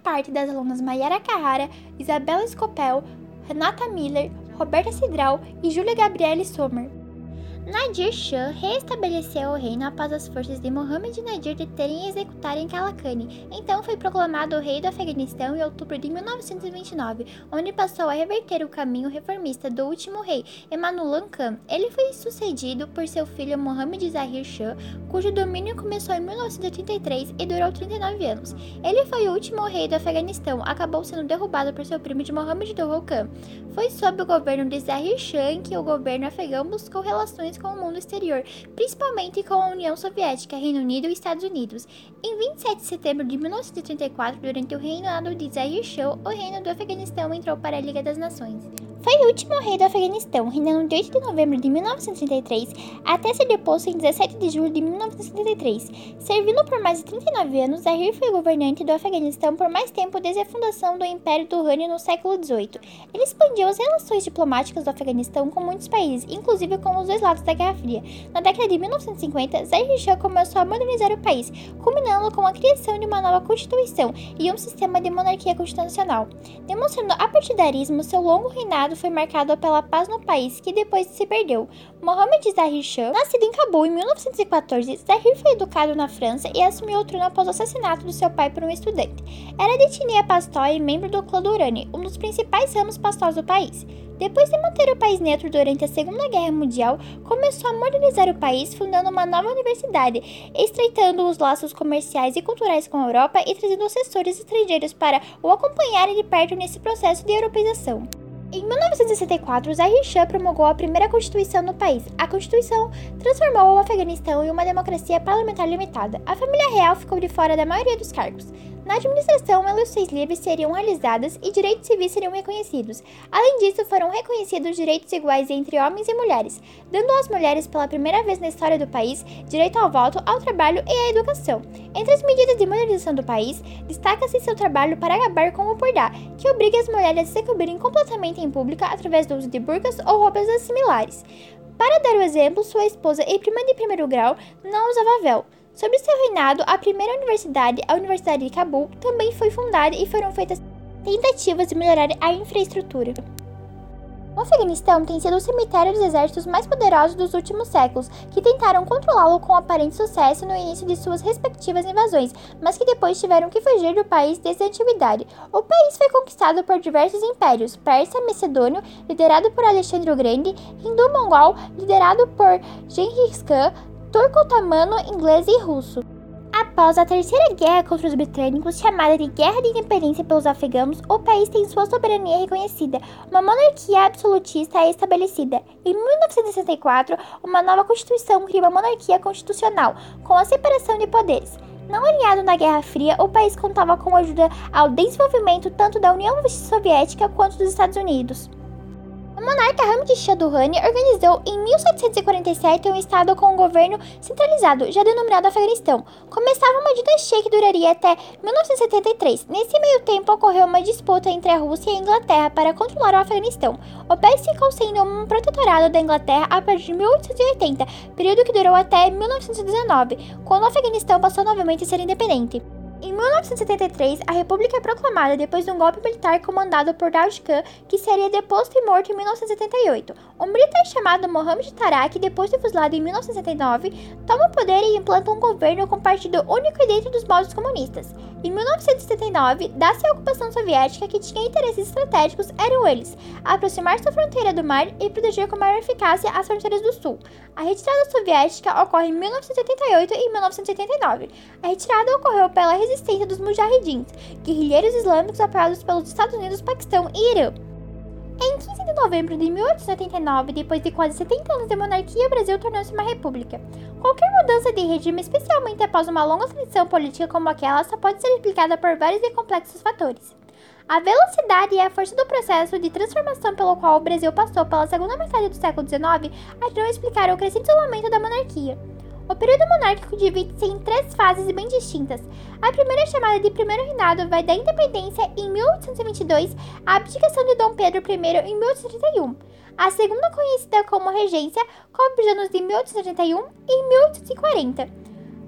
parte das alunas Mayara Carrara, Isabela Scopel, Renata Miller, Roberta Cidral e Júlia Gabriele Sommer. Nadir Shah reestabeleceu o reino após as forças de Mohammed Nadir deterem e executarem Kalakani. Então foi proclamado o rei do Afeganistão em outubro de 1929, onde passou a reverter o caminho reformista do último rei, Emanullah Khan. Ele foi sucedido por seu filho Mohammed Zahir Shah, cujo domínio começou em 1933 e durou 39 anos. Ele foi o último rei do Afeganistão, acabou sendo derrubado por seu primo de Mohammed Khan. Foi sob o governo de Zahir Shah que o governo afegão buscou relações com o mundo exterior, principalmente com a União Soviética, Reino Unido e Estados Unidos. Em 27 de setembro de 1934, durante o reinado de Zahir Shah, o reino do Afeganistão entrou para a Liga das Nações. Foi o último rei do Afeganistão, reinando de 8 de novembro de 1933 até ser deposto em 17 de julho de 1973. Servindo por mais de 39 anos, Zahir foi governante do Afeganistão por mais tempo desde a fundação do Império Durrani no século XVIII. Ele expandiu as relações diplomáticas do Afeganistão com muitos países, inclusive com os dois lados da Guerra Fria. Na década de 1950, Zahir Shah começou a modernizar o país, culminando com a criação de uma nova constituição e um sistema de monarquia constitucional. Demonstrando apartidarismo, seu longo reinado foi marcado pela paz no país, que depois se perdeu. Mohamed Zahir Shah, nascido em Cabul em 1914, Zahir foi educado na França e assumiu o trono após o assassinato de seu pai por um estudante. Era de etnia pastor e membro do clã Durrani, um dos principais ramos pastores do país. Depois de manter o país neutro durante a Segunda Guerra Mundial, começou a modernizar o país, fundando uma nova universidade, estreitando os laços comerciais e culturais com a Europa e trazendo assessores estrangeiros para o acompanharem de perto nesse processo de europeização. Em 1964, Zahir Shah promulgou a primeira constituição no país. A constituição transformou o Afeganistão em uma democracia parlamentar limitada. A família real ficou de fora da maioria dos cargos. Na administração, eleições livres seriam realizadas e direitos civis seriam reconhecidos. Além disso, foram reconhecidos direitos iguais entre homens e mulheres, dando às mulheres pela primeira vez na história do país direito ao voto, ao trabalho e à educação. Entre as medidas de modernização do país, destaca-se seu trabalho para acabar com o pordá, que obriga as mulheres a se cobrirem completamente em público através do uso de burcas ou roupas similares. Para dar o exemplo, sua esposa e prima de primeiro grau não usava véu. Sob seu reinado, a primeira universidade, a Universidade de Cabul, também foi fundada e foram feitas tentativas de melhorar a infraestrutura. O Afeganistão tem sido o cemitério dos exércitos mais poderosos dos últimos séculos, que tentaram controlá-lo com aparente sucesso no início de suas respectivas invasões, mas que depois tiveram que fugir do país desde a antiguidade. O país foi conquistado por diversos impérios: Persa, Macedônio, liderado por Alexandre o Grande, Hindu-Mongol, liderado por Genghis Khan, turco-otomano, inglês e russo. Após a Terceira Guerra contra os Britânicos, chamada de Guerra de Independência pelos afegãos, o país tem sua soberania reconhecida, uma monarquia absolutista é estabelecida. Em 1964, uma nova Constituição cria uma monarquia constitucional, com a separação de poderes. Não alinhado na Guerra Fria, o país contava com ajuda ao desenvolvimento tanto da União Soviética quanto dos Estados Unidos. O monarca Hamid Shah Durrani organizou em 1747 um estado com um governo centralizado, já denominado Afeganistão. Começava uma dinastia que duraria até 1973. Nesse meio tempo ocorreu uma disputa entre a Rússia e a Inglaterra para controlar o Afeganistão. O país ficou sendo um protetorado da Inglaterra a partir de 1880, período que durou até 1919, quando o Afeganistão passou novamente a ser independente. Em 1973, a República é proclamada depois de um golpe militar comandado por Daud Khan, que seria deposto e morto em 1978. Um militar chamado Mohamed Tarak, depois de fuzilado em 1979, toma o poder e implanta um governo com partido único e dentro dos moldes comunistas. Em 1979, dá-se a ocupação soviética que tinha interesses estratégicos eram eles, aproximar-se da fronteira do mar e proteger com maior eficácia as fronteiras do sul. A retirada soviética ocorre em 1978 e 1979. A retirada ocorreu pela resistência dos mujahidins, guerrilheiros islâmicos apoiados pelos Estados Unidos, Paquistão e Irã. Em 15 de novembro de 1889, depois de quase 70 anos de monarquia, o Brasil tornou-se uma república. Qualquer mudança de regime, especialmente após uma longa transição política como aquela, só pode ser explicada por vários e complexos fatores. A velocidade e a força do processo de transformação pelo qual o Brasil passou pela segunda metade do século XIX ajudam a explicar o crescente isolamento da monarquia. O período monárquico divide-se em três fases bem distintas. A primeira, chamada de Primeiro Reinado, vai da independência em 1822 à abdicação de Dom Pedro I em 1831. A segunda, conhecida como Regência, cobre os anos de 1831 e 1840.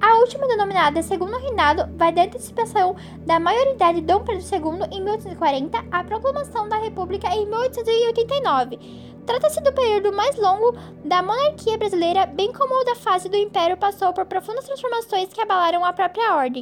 A última, denominada Segundo Reinado, vai da antecipação da maioridade de Dom Pedro II em 1840 à proclamação da República em 1889. Trata-se do período mais longo da monarquia brasileira, bem como da fase do Império passou por profundas transformações que abalaram a própria ordem.